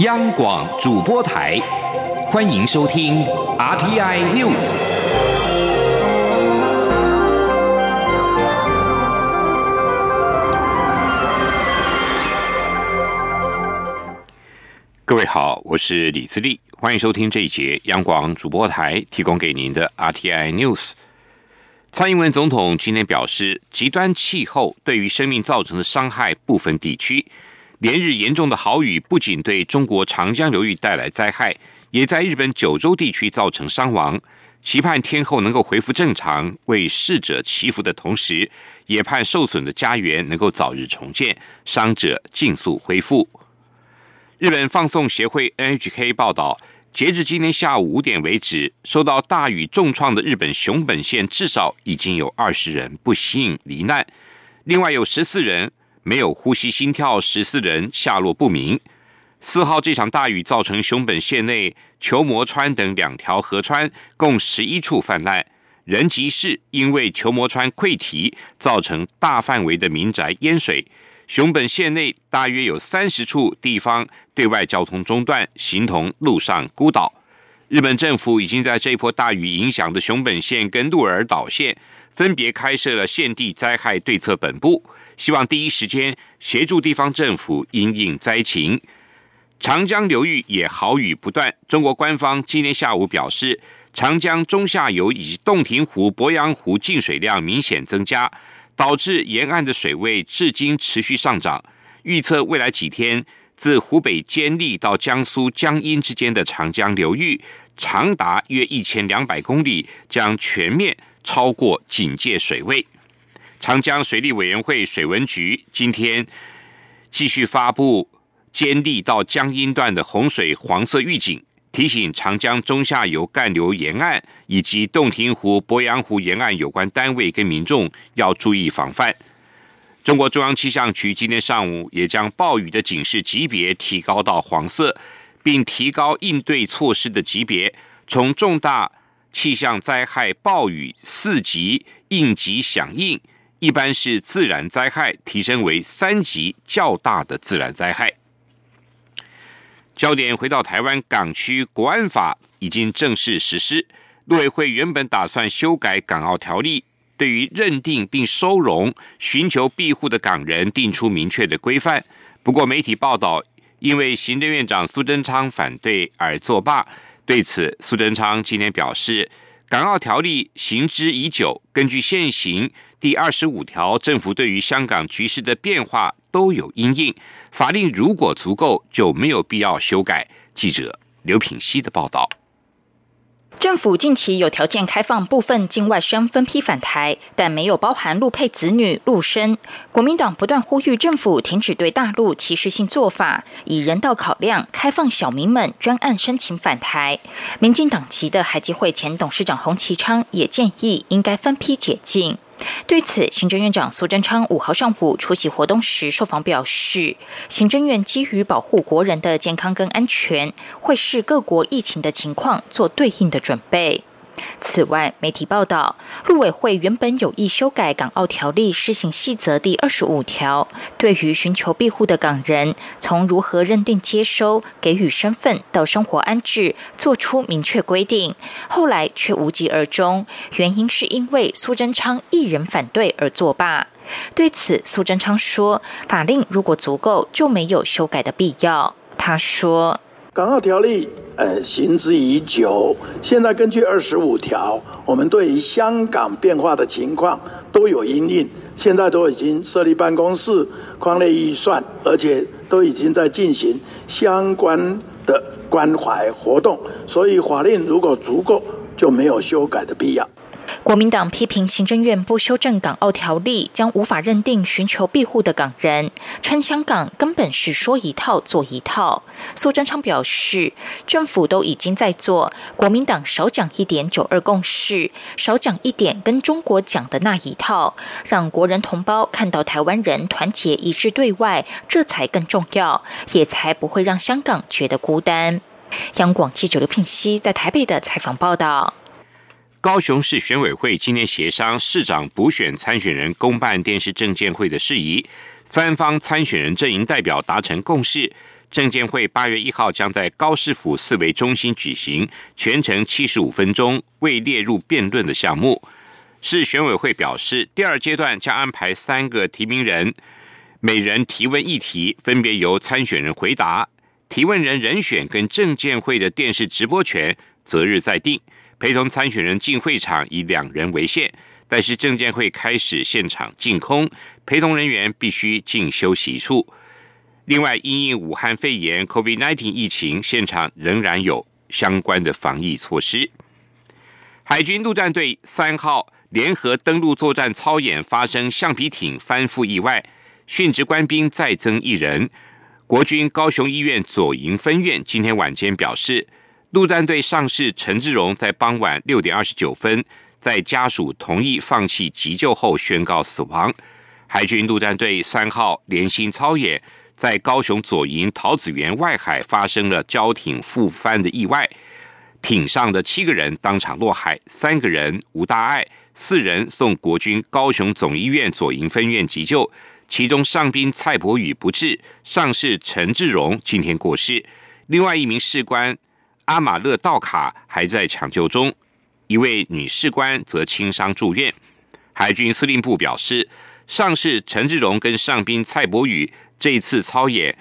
央广主播台，欢迎收听 RTI News。各位好，我是李自立，欢迎收听这一节央广主播台提供给您的 RTI News。蔡英文总统今天表示，极端气候对于生命造成的伤害不分地区。连日严重的豪雨不仅对中国长江流域带来灾害，也在日本九州地区造成伤亡。期盼天后能够恢复正常，为逝者祈福的同时，也盼受损的家园能够早日重建，伤者尽速恢复。日本放送协会 NHK 报道，截至今天下午五点为止，受到大雨重创的日本熊本县至少已经有二十人不幸罹难，另外有十四人。没有呼吸、心跳，十四人下落不明。四号这场大雨造成熊本县内球磨川等两条河川共十一处泛滥，人吉市因为球磨川溃堤，造成大范围的民宅淹水。熊本县内大约有三十处地方对外交通中断，形同陆上孤岛。日本政府已经在这一波大雨影响的熊本县跟鹿儿岛县，分别开设了县地灾害对策本部。希望第一时间协助地方政府因应灾情。长江流域也豪雨不断。中国官方今天下午表示，长江中下游以及洞庭湖、鄱阳湖进水量明显增加，导致沿岸的水位至今持续上涨。预测未来几天，自湖北监利到江苏江阴之间的长江流域，长达约一千两百公里，将全面超过警戒水位。长江水利委员会水文局今天继续发布监利到江阴段的洪水黄色预警，提醒长江中下游干流沿岸以及洞庭湖、鄱阳湖沿岸有关单位跟民众要注意防范。中国中央气象局今天上午也将暴雨的警示级别提高到黄色，并提高应对措施的级别，从重大气象灾害暴雨四级应急响应。一般是自然灾害提升为三级较大的自然灾害。焦点回到台湾港区国安法已经正式实施，陆委会原本打算修改港澳条例，对于认定并收容寻求庇护的港人定出明确的规范。不过媒体报道，因为行政院长苏贞昌反对而作罢。对此，苏贞昌今天表示，港澳条例行之已久，根据现行。第二十五条，政府对于香港局势的变化都有因应，法令如果足够，就没有必要修改。记者刘品希的报道。政府近期有条件开放部分境外生分批返台，但没有包含陆配子女陆生。国民党不断呼吁政府停止对大陆歧视性做法，以人道考量开放小民们专案申请返台。民进党籍的海基会前董事长洪其昌也建议应该分批解禁。对此，行政院长苏贞昌五号上午出席活动时受访表示，行政院基于保护国人的健康跟安全，会视各国疫情的情况做对应的准备。此外，媒体报道，陆委会原本有意修改《港澳条例施行细则》第二十五条，对于寻求庇护的港人，从如何认定、接收、给予身份到生活安置，做出明确规定。后来却无疾而终，原因是因为苏贞昌一人反对而作罢。对此，苏贞昌说：“法令如果足够，就没有修改的必要。”他说。港澳条例，呃，行之已久。现在根据二十五条，我们对于香港变化的情况都有因应。现在都已经设立办公室、框列预算，而且都已经在进行相关的关怀活动。所以法令如果足够，就没有修改的必要。国民党批评行政院不修正港澳条例，将无法认定寻求庇护的港人，称香港根本是说一套做一套。苏贞昌表示，政府都已经在做，国民党少讲一点九二共识，少讲一点跟中国讲的那一套，让国人同胞看到台湾人团结一致对外，这才更重要，也才不会让香港觉得孤单。央广记者刘聘熙在台北的采访报道。高雄市选委会今天协商市长补选参选人公办电视证监会的事宜，三方参选人阵营代表达成共识，证监会八月一号将在高市府四维中心举行，全程七十五分钟，未列入辩论的项目。市选委会表示，第二阶段将安排三个提名人，每人提问一题，分别由参选人回答。提问人人选跟证监会的电视直播权择日再定。陪同参选人进会场以两人为限，但是证监会开始现场净空，陪同人员必须进休息处。另外，因应武汉肺炎 （COVID-19） 疫情，现场仍然有相关的防疫措施。海军陆战队三号联合登陆作战操演发生橡皮艇翻覆意外，殉职官兵再增一人。国军高雄医院左营分院今天晚间表示。陆战队上士陈志荣在傍晚六点二十九分，在家属同意放弃急救后宣告死亡。海军陆战队三号连心操演在高雄左营桃子园外海发生了交艇覆翻的意外，艇上的七个人当场落海，三个人无大碍，四人送国军高雄总医院左营分院急救，其中上兵蔡伯宇不治，上士陈志荣今天过世，另外一名士官。阿马勒道卡还在抢救中，一位女士官则轻伤住院。海军司令部表示，上士陈志荣跟上兵蔡伯宇这次操演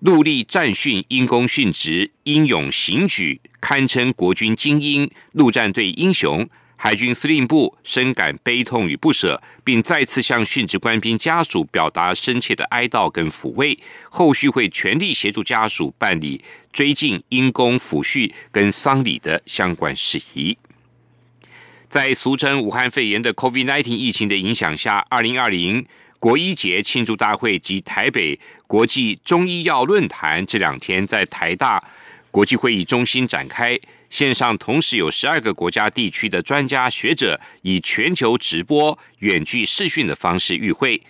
陆力战训，因公殉职，英勇行举，堪称国军精英，陆战队英雄。海军司令部深感悲痛与不舍，并再次向殉职官兵家属表达深切的哀悼跟抚慰。后续会全力协助家属办理追进因公抚恤跟丧礼的相关事宜。在俗称武汉肺炎的 COVID-19 疫情的影响下，二零二零国医节庆祝大会及台北国际中医药论坛这两天在台大国际会议中心展开。线上同时有十二个国家地区的专家学者以全球直播、远距视讯的方式与会。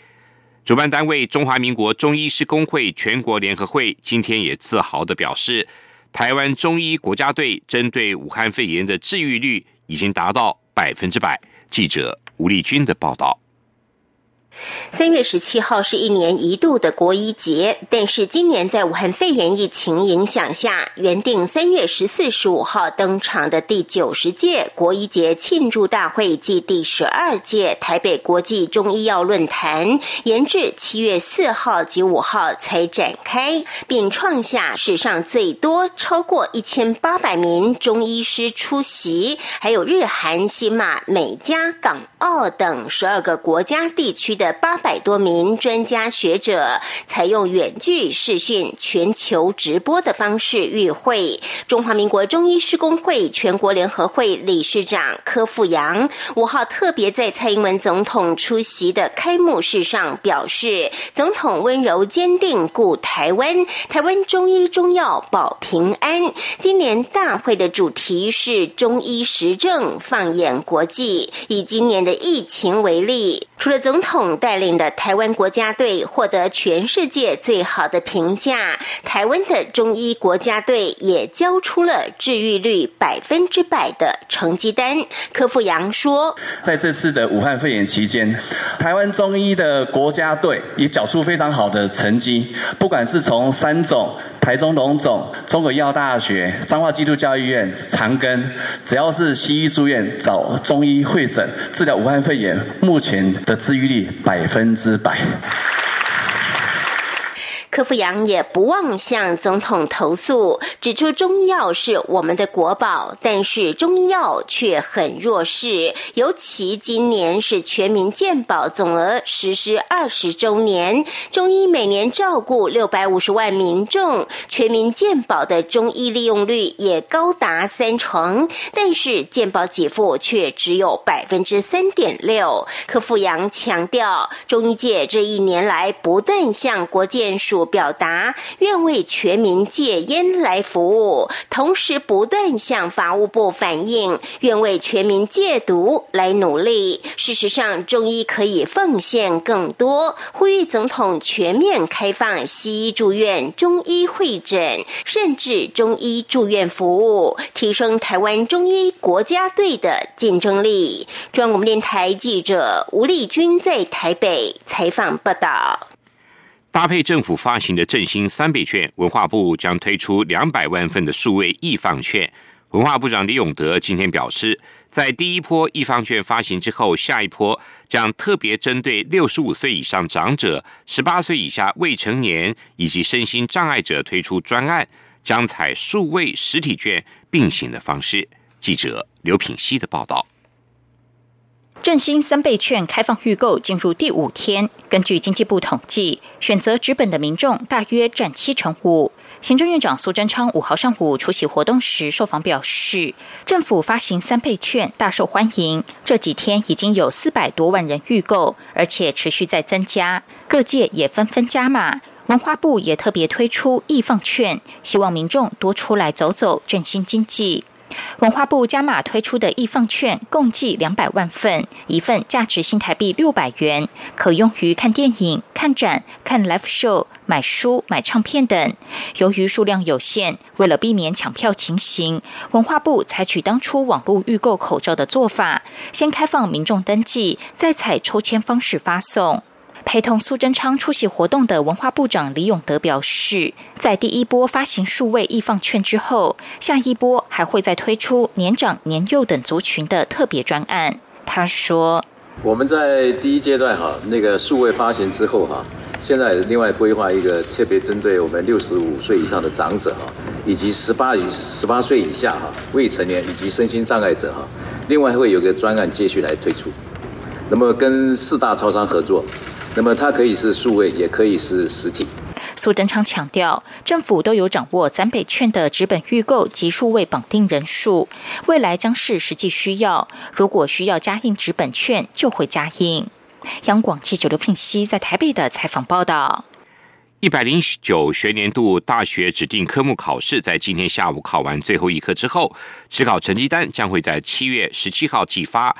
主办单位中华民国中医师工会全国联合会今天也自豪的表示，台湾中医国家队针对武汉肺炎的治愈率已经达到百分之百。记者吴丽君的报道。三月十七号是一年一度的国医节，但是今年在武汉肺炎疫情影响下，原定三月十四、十五号登场的第九十届国医节庆祝大会暨第十二届台北国际中医药论坛，延至七月四号及五号才展开，并创下史上最多超过一千八百名中医师出席，还有日韩、新马、美加、港澳等十二个国家地区的。八百多名专家学者采用远距视讯、全球直播的方式与会。中华民国中医师工会全国联合会理事长柯富阳五号特别在蔡英文总统出席的开幕式上表示：“总统温柔坚定故台湾，台湾中医中药保平安。”今年大会的主题是中医实证放眼国际，以今年的疫情为例，除了总统。带领的台湾国家队获得全世界最好的评价，台湾的中医国家队也交出了治愈率百分之百的成绩单。柯富阳说，在这次的武汉肺炎期间，台湾中医的国家队也缴出非常好的成绩，不管是从三种。台中龙总、中国医药大学、彰化基督教医院、长庚，只要是西医住院找中医会诊治疗武汉肺炎，目前的治愈率百分之百。柯富阳也不忘向总统投诉，指出中医药是我们的国宝，但是中医药却很弱势。尤其今年是全民健保总额实施二十周年，中医每年照顾六百五十万民众，全民健保的中医利用率也高达三成，但是健保给付却只有百分之三点六。柯富阳强调，中医界这一年来不断向国健署。表达愿为全民戒烟来服务，同时不断向法务部反映愿为全民戒毒来努力。事实上，中医可以奉献更多，呼吁总统全面开放西医住院、中医会诊，甚至中医住院服务，提升台湾中医国家队的竞争力。中央广播电台记者吴丽君在台北采访报道。搭配政府发行的振兴三倍券，文化部将推出两百万份的数位易放券。文化部长李永德今天表示，在第一波易放券发行之后，下一波将特别针对六十五岁以上长者、十八岁以下未成年以及身心障碍者推出专案，将采数位实体券并行的方式。记者刘品希的报道。振兴三倍券开放预购进入第五天，根据经济部统计，选择直本的民众大约占七成五。行政院长苏贞昌五号上午出席活动时受访表示，政府发行三倍券大受欢迎，这几天已经有四百多万人预购，而且持续在增加，各界也纷纷加码。文化部也特别推出易放券，希望民众多出来走走，振兴经济。文化部加码推出的易放券共计两百万份，一份价值新台币六百元，可用于看电影、看展、看 live show、买书、买唱片等。由于数量有限，为了避免抢票情形，文化部采取当初网络预购口罩的做法，先开放民众登记，再采抽签方式发送。陪同苏贞昌出席活动的文化部长李永德表示，在第一波发行数位易放券之后，下一波还会再推出年长、年幼等族群的特别专案。他说：“我们在第一阶段哈，那个数位发行之后哈，现在另外规划一个特别针对我们六十五岁以上的长者哈，以及十八以十八岁以下哈未成年以及身心障碍者哈，另外会有个专案继续来推出，那么跟四大超商合作。”那么它可以是数位，也可以是实体。苏贞昌强调，政府都有掌握三倍券的纸本预购及数位绑定人数，未来将是实际需要，如果需要加印纸本券，就会加印。央广记者刘聘熙在台北的采访报道：一百零九学年度大学指定科目考试在今天下午考完最后一科之后，指考成绩单将会在七月十七号寄发，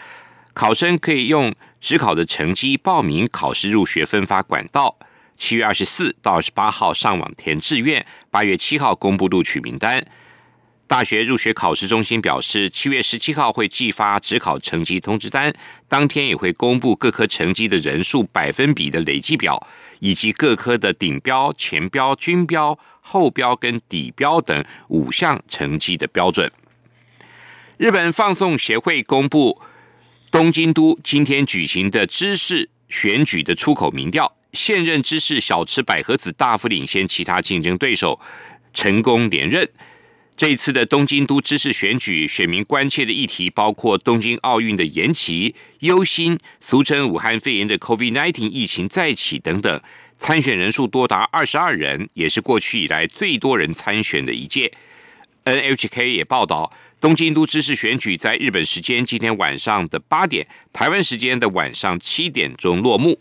考生可以用。职考的成绩、报名考试、入学分发管道，七月二十四到二十八号上网填志愿，八月七号公布录取名单。大学入学考试中心表示，七月十七号会寄发职考成绩通知单，当天也会公布各科成绩的人数百分比的累计表，以及各科的顶标、前标、均标、后标跟底标等五项成绩的标准。日本放送协会公布。东京都今天举行的知事选举的出口民调，现任知事小池百合子大幅领先其他竞争对手，成功连任。这一次的东京都知事选举，选民关切的议题包括东京奥运的延期、忧心俗称武汉肺炎的 COVID-19 疫情再起等等。参选人数多达二十二人，也是过去以来最多人参选的一届。NHK 也报道。东京都知事选举在日本时间今天晚上的八点，台湾时间的晚上七点钟落幕。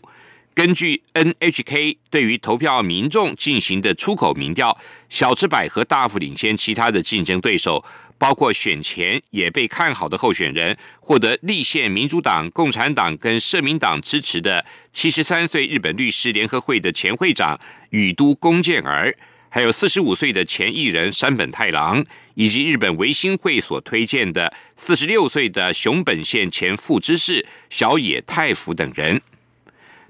根据 NHK 对于投票民众进行的出口民调，小池百合大幅领先其他的竞争对手，包括选前也被看好的候选人，获得立宪民主党、共产党跟社民党支持的七十三岁日本律师联合会的前会长宇都宫健儿。还有四十五岁的前艺人山本太郎，以及日本维新会所推荐的四十六岁的熊本县前副知事小野太辅等人。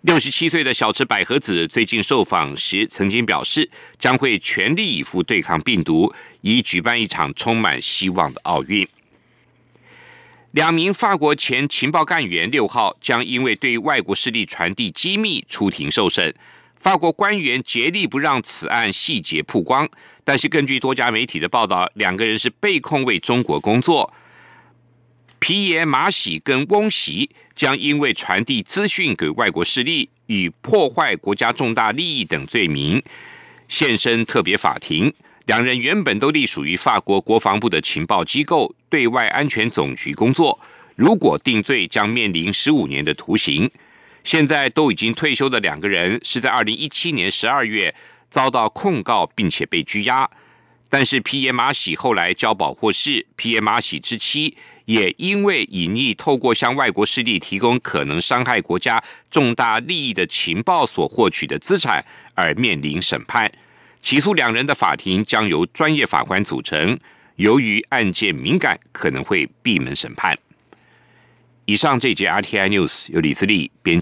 六十七岁的小池百合子最近受访时曾经表示，将会全力以赴对抗病毒，以举办一场充满希望的奥运。两名法国前情报干员六号将因为对外国势力传递机密出庭受审。法国官员竭力不让此案细节曝光，但是根据多家媒体的报道，两个人是被控为中国工作。皮耶马喜跟翁喜将因为传递资讯给外国势力与破坏国家重大利益等罪名现身特别法庭。两人原本都隶属于法国国防部的情报机构对外安全总局工作，如果定罪，将面临十五年的徒刑。现在都已经退休的两个人，是在二零一七年十二月遭到控告，并且被拘押。但是皮耶马喜后来交保获释，皮耶马喜之妻也因为隐匿透过向外国势力提供可能伤害国家重大利益的情报所获取的资产而面临审判。起诉两人的法庭将由专业法官组成，由于案件敏感，可能会闭门审判。以上这节 RTI News 由李自力编。